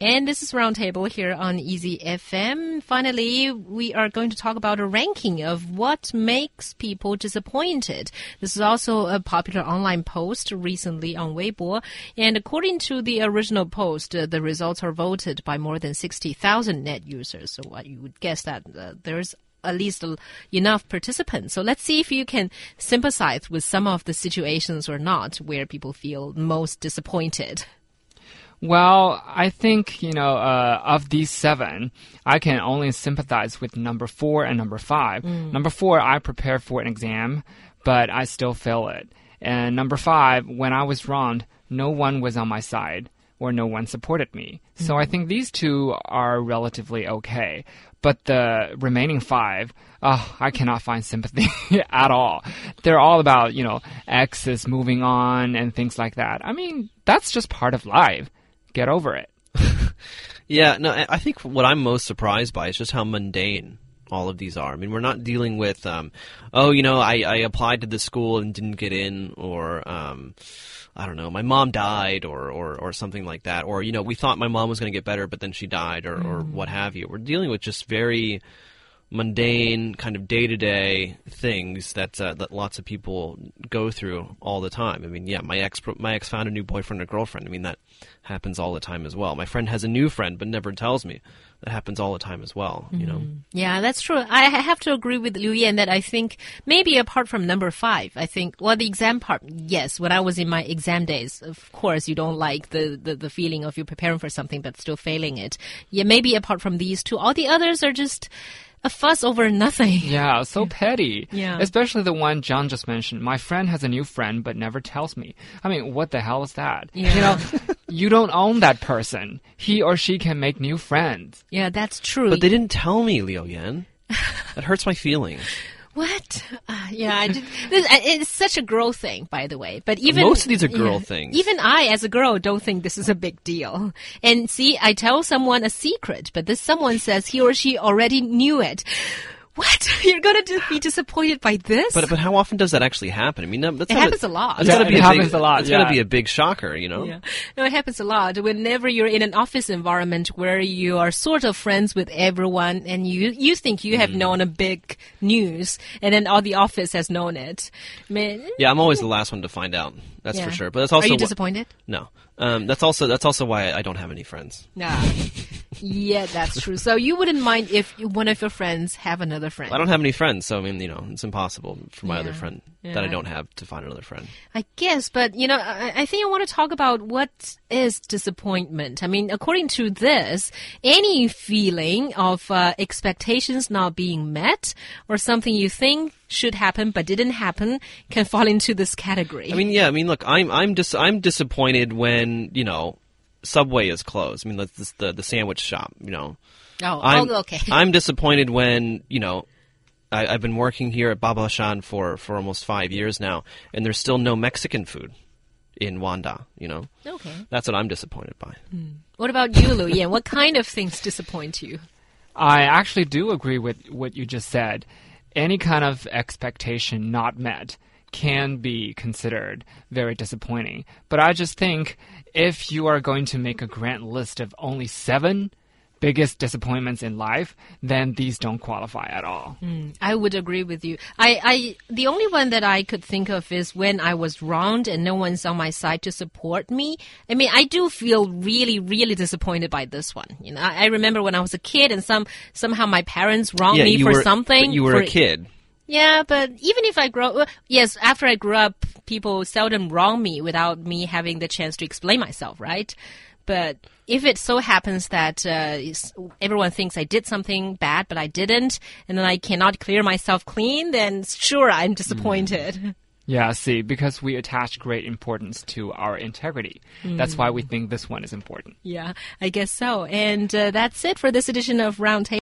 And this is Roundtable here on Easy FM. Finally, we are going to talk about a ranking of what makes people disappointed. This is also a popular online post recently on Weibo. And according to the original post, uh, the results are voted by more than 60,000 net users. So uh, you would guess that uh, there's at least enough participants. So let's see if you can sympathize with some of the situations or not where people feel most disappointed. Well, I think, you know, uh, of these seven, I can only sympathize with number four and number five. Mm. Number four, I prepared for an exam, but I still fail it. And number five, when I was wronged, no one was on my side or no one supported me. Mm. So I mm. think these two are relatively okay. But the remaining five, oh, I cannot find sympathy at all. They're all about, you know, exes moving on and things like that. I mean, that's just part of life get over it. yeah, no, I think what I'm most surprised by is just how mundane all of these are. I mean, we're not dealing with, um, oh, you know, I, I applied to the school and didn't get in, or um, I don't know, my mom died, or, or or something like that, or you know, we thought my mom was going to get better, but then she died, or, mm. or what have you. We're dealing with just very mundane kind of day to day things that uh, that lots of people go through all the time. I mean, yeah, my ex my ex found a new boyfriend or girlfriend. I mean, that happens all the time as well. My friend has a new friend but never tells me. That happens all the time as well, you know. Mm-hmm. Yeah, that's true. I have to agree with Liu Yan that I think maybe apart from number five, I think well the exam part, yes. When I was in my exam days, of course you don't like the the, the feeling of you preparing for something but still failing it. Yeah, maybe apart from these two, all the others are just a fuss over nothing. Yeah, so petty. Yeah. Especially the one John just mentioned. My friend has a new friend but never tells me. I mean, what the hell is that? Yeah. You know, you don't own that person. He or she can make new friends. Yeah, that's true. But they didn't tell me, Liu Yan. that hurts my feelings. What? Uh, yeah, I did, this, it's such a girl thing, by the way. But even most of these are girl yeah, things. Even I, as a girl, don't think this is a big deal. And see, I tell someone a secret, but this someone says he or she already knew it. What? You're going to be disappointed by this? But but how often does that actually happen? I mean, that's it happens a, a lot. It's yeah, it happens a lot. It's yeah. going to be a big shocker, you know. Yeah. No, it happens a lot. Whenever you're in an office environment where you are sort of friends with everyone, and you you think you have mm. known a big news, and then all the office has known it. Man, yeah, I'm always the last one to find out. That's yeah. for sure. But that's also are you disappointed? No. Um, that's also that's also why I don't have any friends. Nah. yeah, that's true. So you wouldn't mind if one of your friends have another friend. I don't have any friends, so I mean, you know, it's impossible for my yeah. other friend yeah. that I don't have to find another friend. I guess, but you know, I, I, think I want to talk about what is disappointment. I mean, according to this, any feeling of uh, expectations not being met or something you think should happen but didn't happen can fall into this category. I mean, yeah, I mean, look, I'm I'm dis- I'm disappointed when you know Subway is closed. I mean, the the, the sandwich shop. You know. Oh, I'm, okay. I'm disappointed when you know I, have been working here at Babaoshan for for almost five years now, and there's still no Mexican food in Wanda. You know. Okay. That's what I'm disappointed by. Hmm. What about you, Liu Yan? what kind of things disappoint you? I actually do agree with what you just said. Any kind of expectation not met can be considered very disappointing. But I just think if you are going to make a grand list of only seven biggest disappointments in life, then these don't qualify at all. Mm, I would agree with you. I, I, the only one that I could think of is when I was wronged and no one's on my side to support me. I mean, I do feel really, really disappointed by this one. You know, I, I remember when I was a kid and some somehow my parents wronged yeah, me for were, something. you were for, a kid. Yeah, but even if I grow, yes, after I grew up, people seldom wrong me without me having the chance to explain myself, right? But if it so happens that uh, everyone thinks I did something bad, but I didn't, and then I cannot clear myself clean, then sure, I'm disappointed. Mm. Yeah, see, because we attach great importance to our integrity. Mm. That's why we think this one is important. Yeah, I guess so. And uh, that's it for this edition of Roundtable.